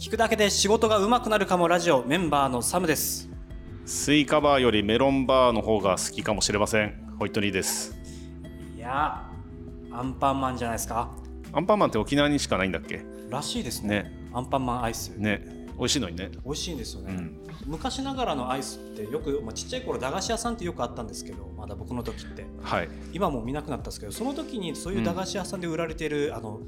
聞くだけで仕事が上手くなるかもラジオメンバーのサムです。スイカバーよりメロンバーの方が好きかもしれません。ホイットニーです。いやアンパンマンじゃないですか。アンパンマンって沖縄にしかないんだっけ？らしいですね。ね。アンパンマンアイス、ね。美味しいのにね。美味しいんですよね、うん。昔ながらのアイスってよく、まあ、ちっちゃい頃駄菓子屋さんってよくあったんですけどまだ僕の時って。はい。今もう見なくなったんですけどその時にそういう駄菓子屋さんで売られてる、あの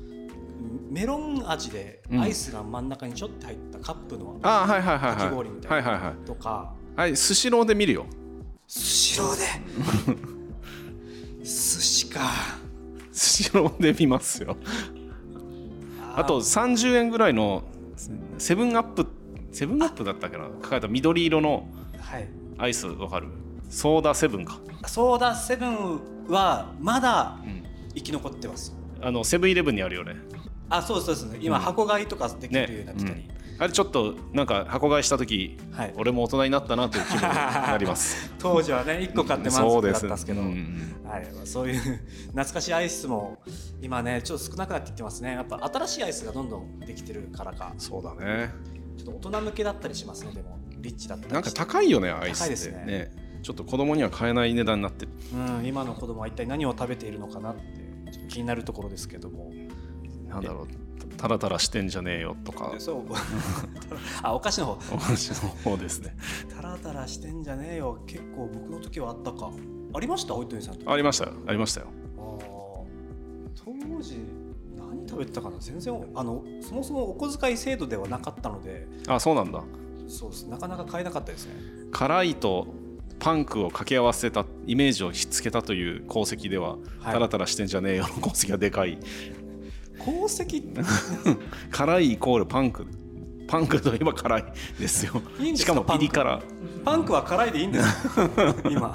メロン味でうん。アイスが真ん中にちょっと入ったカップのあはいはいはいかき氷みたいな。はいはいはいとか。はいスシローで見るよ。スシローで。寿司か。スシローで見ますよ。あと30円ぐらいのセブンアップセブンアップだったっけな？書かれた緑色のはい。アイスわかる？ソーダセブンか、ソーダセブンはまだうん、生き残ってます。あのセブンイレブンにあるよねあそうですそうです今、うん。箱買いとかできるようにねなってたり、あれちょっとなんか箱買いした時はい。俺も大人になったなという気分になります。当時はね1個買って満足だったんですけど。うんうんはい、まあそういう懐かしいアイスも今ねちょっと少なくなってきてますね。やっぱ新しいアイスがどんどんできてるからか。そうだね。ちょっと大人向けだったりしますねでも。リッチだったりなんか高いよねアイス高いですね。ちょっと子供には買えない値段になってる。うん、今の子供は一体何を食べているのかなって気になるところですけどもなんだろうタラタラしてんじゃねえよとか。でそう。あお菓子の方。お話の方ですね。タラタラしてんじゃねえよ。結構僕の時はあったか。ありました？ホイットニーさんとありましたよ。ありましたよ。当時何食べてたかな？全然あのそもそもお小遣い制度ではなかったので。あそうなんだ。そうです。なかなか買えなかったですね。辛いとパンクを掛け合わせたイメージをひっつけたという功績では、はい。タラタラしてんじゃねえよの功績がでかい功績？辛いイコールパンク。パンクといえば辛いですよ。しかもピリ辛。パンクは辛いでいいんですよ 今。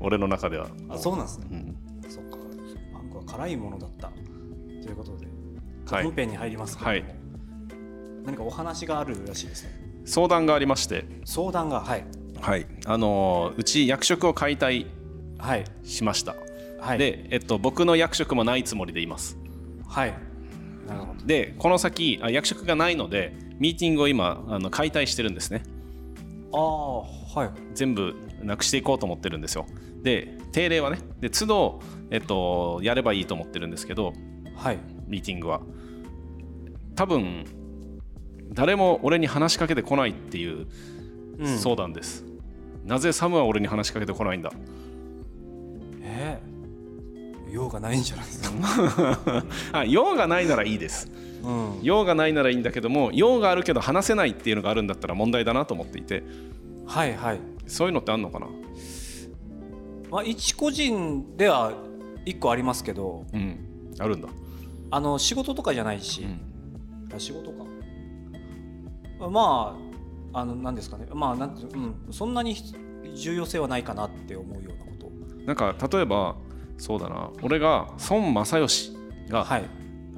俺の中では、あそうなんですね。うん。そっか。パンクは辛いものだった。ということで。はい。本編に入りますけれども、はい。何かお話があるらしいですね。相談がありまして、相談がはい。はい。あのーうち役職を解体はい。しました、はい。で、えっと、僕の役職もないつもりでいますはい。なるほど。でこの先あ役職がないのでミーティングを今あの解体してるんですね。ああはい。全部なくしていこうと思ってるんですよ。で定例はねで都度、えっと、やればいいと思ってるんですけどはい。ミーティングは。多分誰も俺に話しかけてこないっていううん。相談です、なぜサムは俺に話しかけてこないんだえー用がないんじゃないですか。あ用がないならいいです。うん。用がないならいいんだけども用があるけど話せないっていうのがあるんだったら問題だなと思っていて。はいはい。そういうのってあんのかな？まあ一個人では一個ありますけど。うん。あるんだ、あの仕事とかじゃないし、うん。あ仕事か。まああの何ですかね。まあなんてうん。そんなに重要性はないかなって思うようなこと。なんか例えばそうだな。俺が孫正義がはい。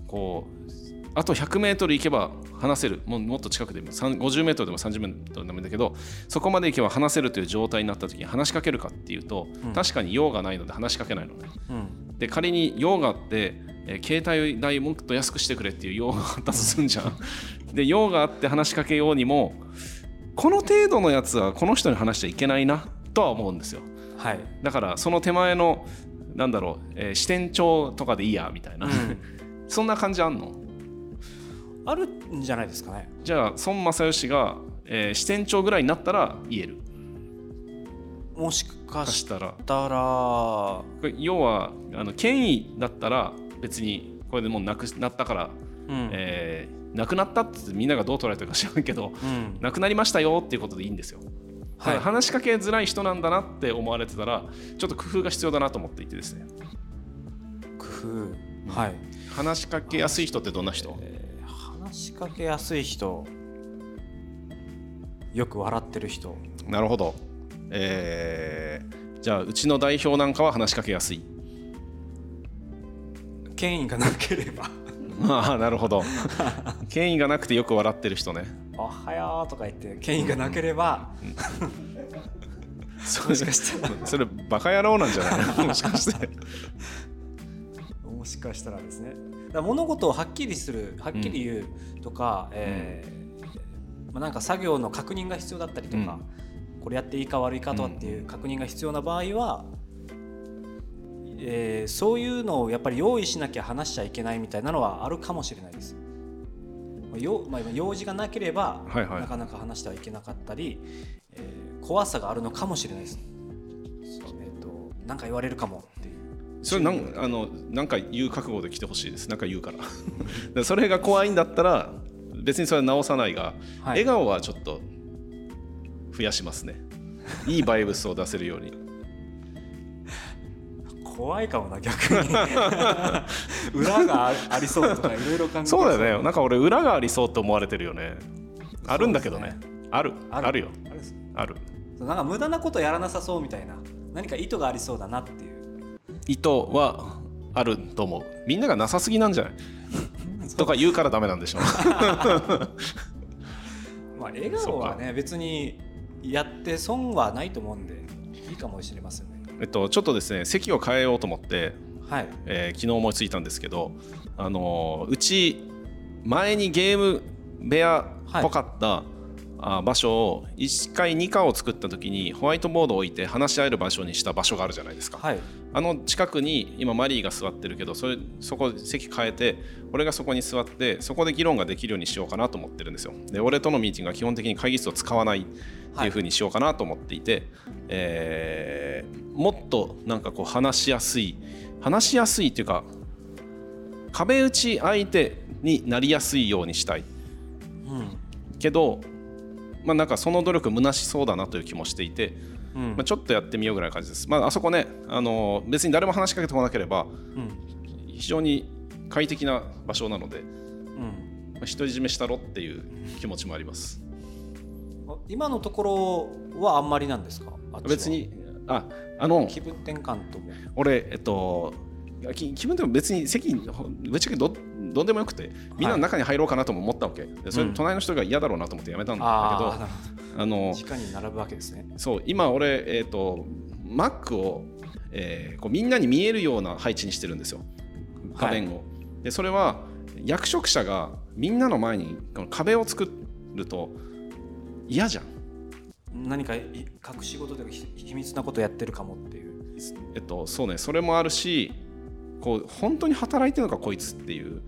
こうあと 100m 行けば話せる。もうもっと近くでも 50m でも 30m でもいいんだけどそこまで行けば話せるという状態になった時に話しかけるかっていうと、うん。確かに用がないので話しかけないのね。うん。で仮に用があって、えー携帯代もっと安くしてくれっていう用があったとすんじゃん。で用があって話しかけようにもこの程度のやつはこの人に話しちゃいけないなとは思うんですよ。はい、だからその手前のなんだろう、えー支店長とかでいいやみたいな、そんな感じあんの？あるんじゃないですかね。じゃあ孫正義が、えー支店長ぐらいになったら言える。もしかししたら。要はあの権威だったら別にこれでもうなくなったから、うん。えーなくなったってみんながどう捉えてるか知らんけどうん。なくなりましたよっていうことでいいんですよ。たはい。だ話しかけづらい人なんだなって思われてたらちょっと工夫が必要だなと思っていてですね。工夫。はい、話しかけやすい人ってどんな人？えー話しかけやすい人。よく笑ってる人。なるほど、えーじゃあうちの代表なんかは話しかけやすい。権威がなければああ なるほど。権威がなくてよく笑ってる人ね「おはよう」とか言って権威がなければそ もしかしたら。それバカ野郎なんじゃない？の もしかして。面もしかしたらですね。物事をはっきりするはっきり言うとか、えーまあ、なんか作業の確認が必要だったりとか、これやっていいか悪いかとかっていう確認が必要な場合は、えーそういうのをやっぱり用意しなきゃ話しちゃいけないみたいなのはあるかもしれないです。まあよまあ、用事がなければ、はいはい。なかなか話してはいけなかったり、えー怖さがあるのかもしれないです。えー、となんか言われるかもっていう。それなんあのなんか言う覚悟で来てほしいです。なんか言うから。で それが怖いんだったら別にそれは直さないが、はい。笑顔はちょっと増やしますね。いいバイブスを出せるように怖いかもな逆に。裏があありそうとかいろいろ考えてそうだよね。なんか俺裏がありそうって思われてるよね。あるんだけどね。ある。ある。よ。あるある。なんか無駄なことやらなさそうみたいな何か意図がありそうだなっていう。意図はあると思う。みんながなさすぎなんじゃない？とか言うからダメなんでしょ まあ笑顔はね別にやって損はないと思うんでいいかもしれませんねえっとちょっとですね席を変えようと思ってはい。えー昨日思いついたんですけど、あのーうち前にゲーム部屋っぽかった、あ場所を1階2階を作った時にホワイトボードを置いて話し合える場所にした場所があるじゃないですか、はい。あの近くに今マリーが座ってるけどそれそこ席変えて俺がそこに座ってそこで議論ができるようにしようかなと思ってるんですよ。で俺とのミーティングは基本的に会議室を使わないっていう風にしようかなと思っていて、えーもっとなんかこう話しやすい話しやすいっていうか壁打ち相手になりやすいようにしたい。うん。けどまあなんかその努力虚しそうだなという気もしていて、うん。まあ、ちょっとやってみようぐらいの感じです。まあ、あそこね、あの別に誰も話しかけてこなければうん。非常に快適な場所なので、うん。まあ、独り占めしたろっていう気持ちもあります。あ今のところはあんまりなんですか？別にああの気分転換とも。俺えっと気分でも別に席ほぶっちゃけどどんでもよくてみんなの中に入ろうかなとも思ったわけ、でそれうん。隣の人が嫌だろうなと思ってやめたんだけど、あのど。直に並ぶわけですね。そう今俺、えー、と Mac を、えーこうみんなに見えるような配置にしてるんですよ。画面を、でそれは役職者がみんなの前にこの壁を作ると嫌じゃん、何かい隠し事とかひ秘密なことやってるかもっていう。えっと、そうね。それもあるしこう本当に働いてるのかこいつっていう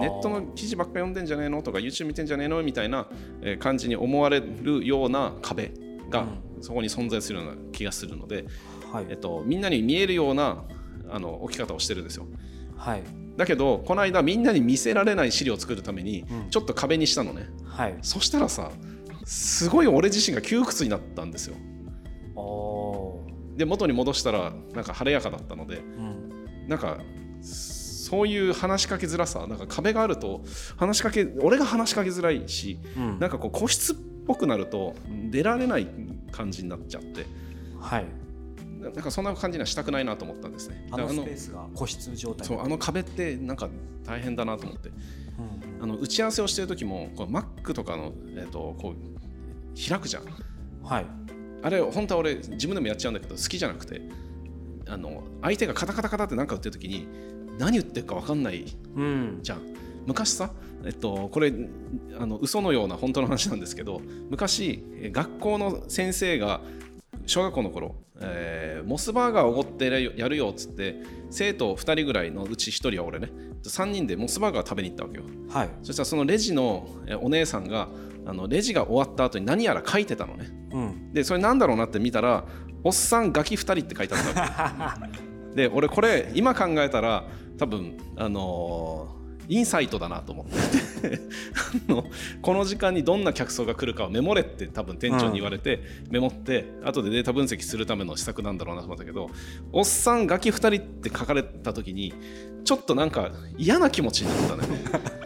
ネットの記事ばっか読んでんじゃねえの？とか YouTube 見てんじゃねえの？みたいなえー感じに思われるような壁がそこに存在するような気がするので、はい。えっと、みんなに見えるようなあの置き方をしてるんですよ。はい。だけどこの間みんなに見せられない資料を作るためにうん。ちょっと壁にしたのね、はい。そしたらさすごい俺自身が窮屈になったんですよ。で元に戻したらなんか晴れやかだったのでうん。なんかそういう話しかけづらさなんか壁があると話しかけ俺が話しかけづらいしうん。なんかこう個室っぽくなると出られない感じになっちゃって。はい。ななんかそんな感じにはしたくないなと思ったんですね。あのスペースが個室状態。そうあの壁ってなんか大変だなと思って。あの打ち合わせをしてる時もこう Mac とかの、えー、とこう開くじゃん。うんはい。あれ本当は俺自分でもやっちゃうんだけど好きじゃなくてあの相手がカタカタカタって何か打ってる時に何言ってるか分かんないうん。じゃん。昔さ、えっと、これあの嘘のような本当の話なんですけど昔え学校の先生が小学校の頃、えーモスバーガーをおごってやるよっつって生徒2人ぐらいのうち1人は俺ね3人でモスバーガー食べに行ったわけよ。はい。そしたらそのレジのえお姉さんがあのレジが終わった後に何やら書いてたのね。うん。でそれなんだろうなって見たら「おっさんガキ2人」って書いてあったわけ で俺これ今考えたら多分あのーインサイトだなと思って あのこの時間にどんな客層が来るかをメモれって多分店長に言われて、メモって後でデータ分析するための施策なんだろうなと思ったけど「おっさんガキ2人」って書かれた時にちょっとなんか嫌な気持ちになったね。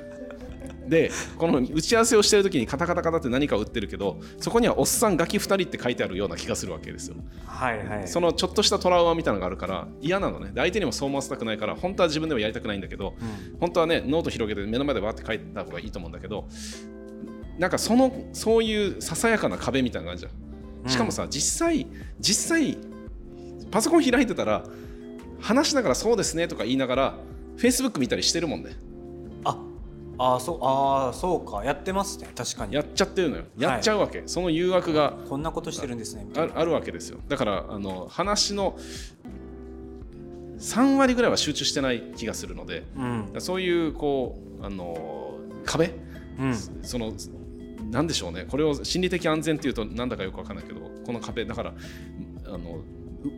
でこの打ち合わせをしてる時にカタカタカタって何かを打ってるけどそこには「おっさんガキ2人」って書いてあるような気がするわけですよ。はいはい。そのちょっとしたトラウマみたいなのがあるから嫌なのね。で相手にもそう思わせたくないから本当は自分でもやりたくないんだけど、うん。本当はねノート広げて目の前でバーって書いた方がいいと思うんだけどなんかそのそういうささやかな壁みたいなのがあるじゃん。しかもさ、実際実際パソコン開いてたら話しながらそうですねとか言いながら Facebook 見たりしてるもんね。ああーそうあーそうか。やってますね。確かに。やっちゃってるのよ。やっちゃうわけ、その誘惑がこんなことしてるんですね。ああるわけですよ。だからあの話の3割ぐらいは集中してない気がするのでうん。そういうこうあの壁？うん。そのなんでしょうね。これを心理的安全っていうとなんだかよくわかんないけどこの壁。だからあの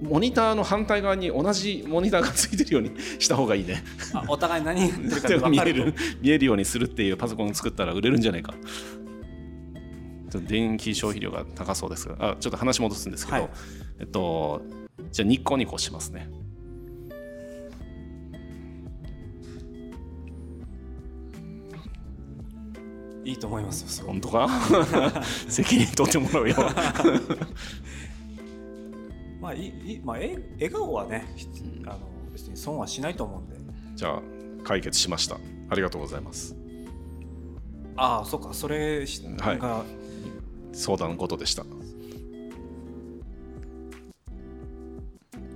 モニターの反対側に同じモニターがついてるようにした方がいいね。あお互い何言ってるかかる 見える見えるようにするっていうパソコンを作ったら売れるんじゃないか。電気消費量が高そうですが。あちょっと話戻すんですけど、はい。えっとじゃあニコニコしますね。いいと思います本当か？責任取ってもらうよまあいいまあえ笑顔はねひあの別に損はしないと思うんで。じゃあ解決しました。ありがとうございます。ああそうか。それしはい。が相談事でした。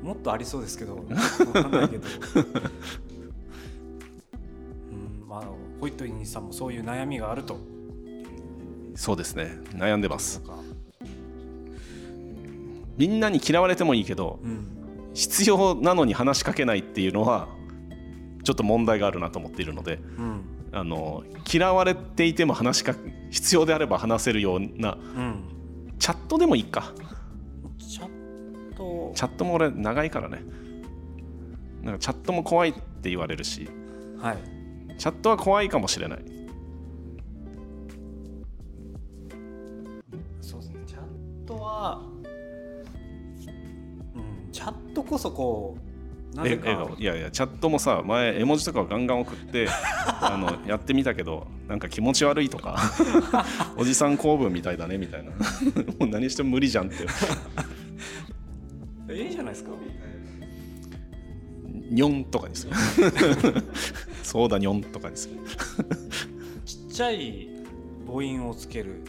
もっとありそうですけど わかんないけど。うんまあホイットニーさんもそういう悩みがあると。そうですね。悩んでますみんなに嫌われてもいいけどうん必要なのに話しかけないっていうのはちょっと問題があるなと思っているのでうんあの嫌われていても話しか必要であれば話せるようなうんチャットでもいいか。チャット。チャットも俺長いからね。なんかチャットも怖いって言われるしはい。チャットは怖いかもしれないチャットこそこうなえぜかいやいやチャットもさ前絵文字とかをガンガン送って あのやってみたけどなんか気持ち悪いとか おじさん公文みたいだねみたいな。もう何しても無理じゃんって。いいじゃないですか。ニョンとかにする。そうだニョンとかにする。ちっちゃい母音をつける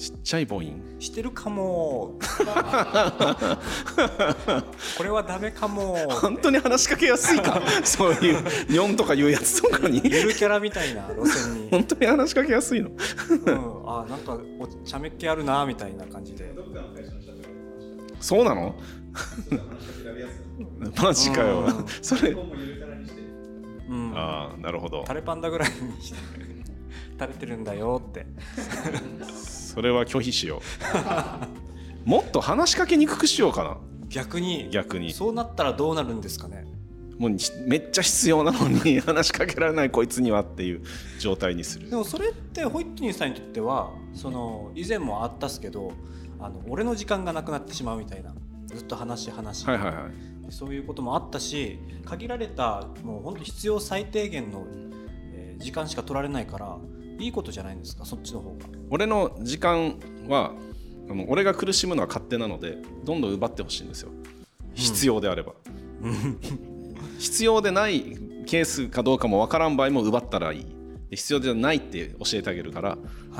ちっちゃい母音。してるかも。これはダメかも。本当に話しかけやすいか？そういうニョンとかいうやつとかに。ゆるキャラみたいな路線に、本当に話しかけやすいの。うん、あなんかお茶目っ気あるなみたいな感じで。そうなの？マジかよ。うん。それ。うん。ああなるほど。タレパンダぐらいにして。垂れてるんだよってそれは拒否しよう。もっと話しかけにくくしようかな。逆に逆に。そうなったらどうなるんですかね？もうめっちゃ必要なのに 話しかけられないこいつにはっていう状態にする。でもそれってホイットニーさんにとってはその以前もあったっすけどあの俺の時間がなくなってしまうみたいなずっと話し話。し、はいはいはい。そういうこともあったし限られたもう本当必要最低限の、えー時間しか取られないからいいことじゃないんですか？そっちの方が。俺の時間はあの俺が苦しむのは勝手なのでどんどん奪ってほしいんですよ。必要であれば、必要でないケースかどうかも分からん場合も奪ったらいい。で必要じゃないって教えてあげるから、はい。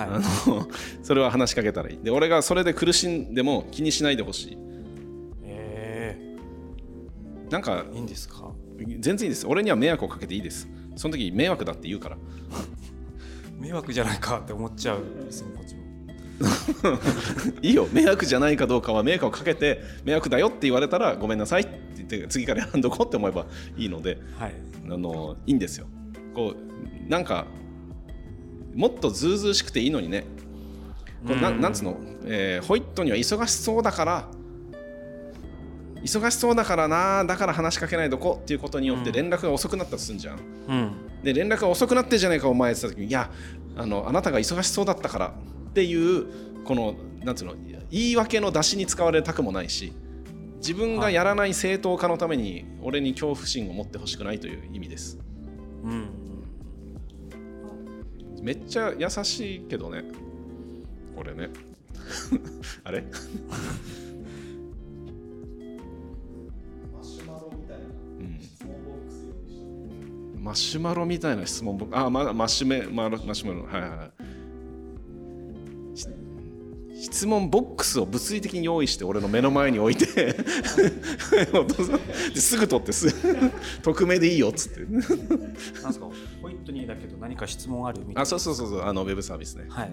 あの それは話しかけたらいい。で俺がそれで苦しんでも気にしないでほしい。え。なんかー、いいんですか？全然いいです。俺には迷惑をかけていいです。その時迷惑だって言うから迷惑じゃないかって思っちゃうですねこっちも。いいよ。迷惑じゃないかどうかは迷惑をかけて迷惑だよって言われたらごめんなさいって言って次からやんどこうって思えばいいのではい。あのいいんですよ。こうなんかもっとずうずうしくていいのにね。これなうん。なんつうの、えーホイットには忙しそうだから忙しそうだからなだから話しかけないどこっていうことによってうん。連絡が遅くなったとすんじゃん。うん。で連絡が遅くなってんじゃないかお前って言った時にいやあのあなたが忙しそうだったからっていうこのなんつうの言い訳の出しに使われたくもないし自分がやらない正当化のために俺に恐怖心を持ってほしくないという意味です。うんめっちゃ優しいけどね。俺ね。あれ？マシュマロみたいな質問ボックスあ、ま、マシュメマロマシュマロ。はいはい質問ボックスを物理的に用意して俺の目の前に置いて。すぐ取ってす匿名でいいよっつって。なんですか？ホイットニーだけど何か質問あるみたいな。あそうそうそうそうあのウェブサービスね。はい。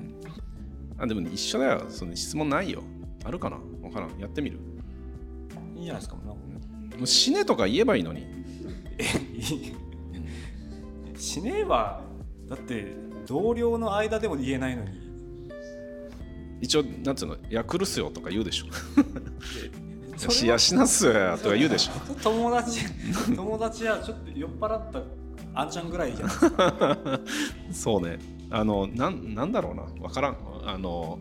あでも一緒だよ。その質問ないよ。あるかな？わからん。やってみる？いいんじゃないですか？もう死ねとか言えばいいのに死ねばだって同僚の間でも言えないのに。一応なんつうの「いや来るっすよ」とか言うでしょ「しやしなっすよや」とか言うでしょ。友達友達はちょっと酔っ払ったあんちゃんぐらいじゃないですかそうね。あのなんなんだろうな。わからん。あの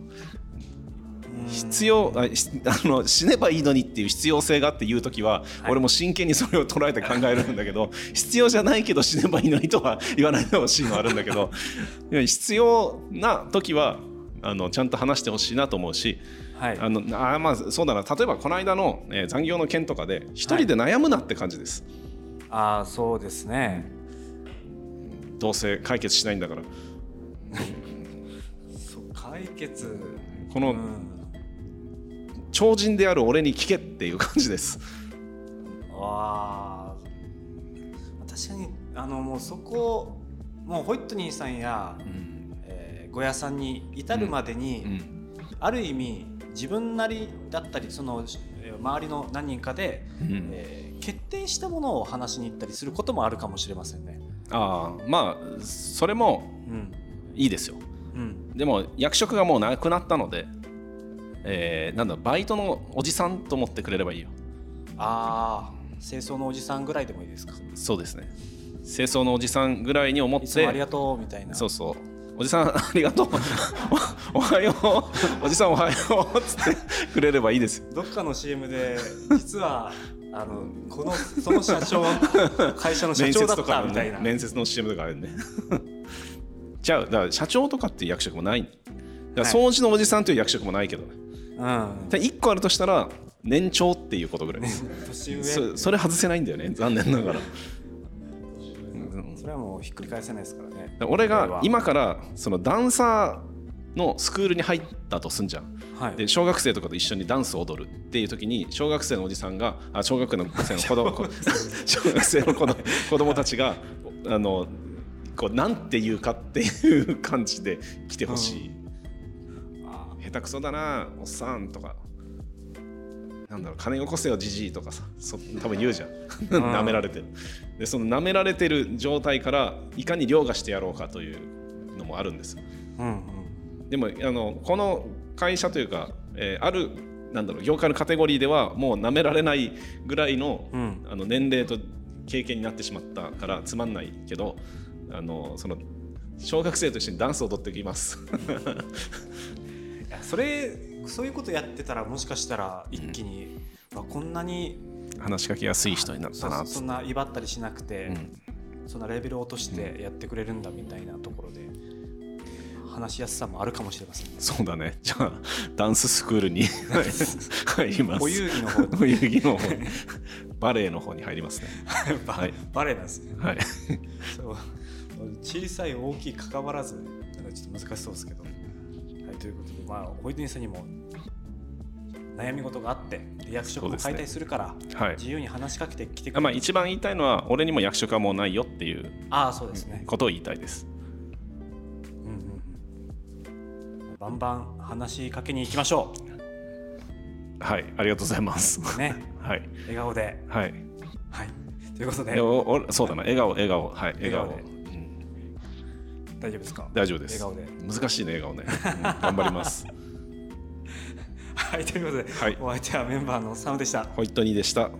必要 あの死ねばいいのにっていう必要性があって言う時は、はい。俺も真剣にそれを捉えて考えるんだけど必要じゃないけど死ねばいいのにとは言わないでほしいのはあるんだけど 必要な時はあのちゃんと話してほしいなと思うしはい。あのあまあそうだな。例えばこの間の、えー残業の件とかで一人で悩むなって感じです、ああそうですね。どうせ解決しないんだから。そう解決。このうん超人である俺に聞けっていう感じです。わあ確かにあのもうそこもうホイットニーさんや、えー、ゴヤさんに至るまでに、うん。ある意味自分なりだったりそのえー周りの何人かで、うん。えー決定したものを話しに行ったりすることもあるかもしれませんね。ああまあそれもうん。いいですよ。うん。でも役職がもうなくなったので、えーなんだバイトのおじさんと思ってくれればいいよ。ああ清掃のおじさんぐらいでもいいですか？そうですね。清掃のおじさんぐらいに思っいつもありてがとうみたいな。そうそう。おじさんありがとう。お おはよう。おじさんおはよう。っつってくれればいいですよ。どっかの CM で実はあのこのその社長会社の社面長だったみたいな。ね面接の CM とかあるね。じゃあだから社長とかっていう役職もない。だからはい。掃除のおじさんという役職もないけどねうん。で1個あるとしたら年長っていうことぐらい。年上。そそれ外せないんだよね残念ながら。それはもうひっくり返せないですからね。俺が今からそのダンサーのスクールに入ったとすんじゃん。はい。で小学生とかと一緒にダンスを踊るっていう時に小学生のおじさんがあ小学生の子供こ 小学生の子供子供たちがあのこうなんて言うかっていう感じで来てほしい、あ下手くそだなおっさんとか。なんだろう金よこせよじじいとかさそ多分言うじゃん。舐められてる。でその舐められてる状態からいかに凌駕してやろうかというのもあるんです。ーうんうん。でもあのこの会社というか、えーあるなんだろう業界のカテゴリーではもう舐められないぐらいの,、うん。あの年齢と経験になってしまったからつまんないけどあのその小学生と一緒にダンスを踊ってきます。それそういうことやってたらもしかしたら一気に、あこんなに話しかけやすい人になったなそそんな威張ったりしなくて、うん。そんなレベルを落としてやってくれるんだみたいなところで話しやすさもあるかもしれませんね。そうだね。じゃあダンススクールに入ります。お遊戯の方にお遊戯の方。にバレエの方に入りますね。バはい。バレエなんですね。はい。そう。小さい大きい関わらずなんかちょっと難しそうですけど。はい、ということでまあホイットニーさんにも悩み事があってで役職も解体するから、はい。自由に話しかけてきてくれあまあ一番言いたいのは俺にも役職はもうないよっていうああそうですね。ことを言いたいです。うんうんうん。バンバン話しかけに行きましょはいありがとうございます。う。ね、はい。笑顔で。はい。はい。ということで。おおそうだな。笑顔笑顔。はい笑顔笑顔大丈夫ですか？大丈夫です。笑顔で。難しいね笑顔ね、うん頑張ります。はい、ということで、はい。お相手はメンバーのサムでした。ホイットニーでした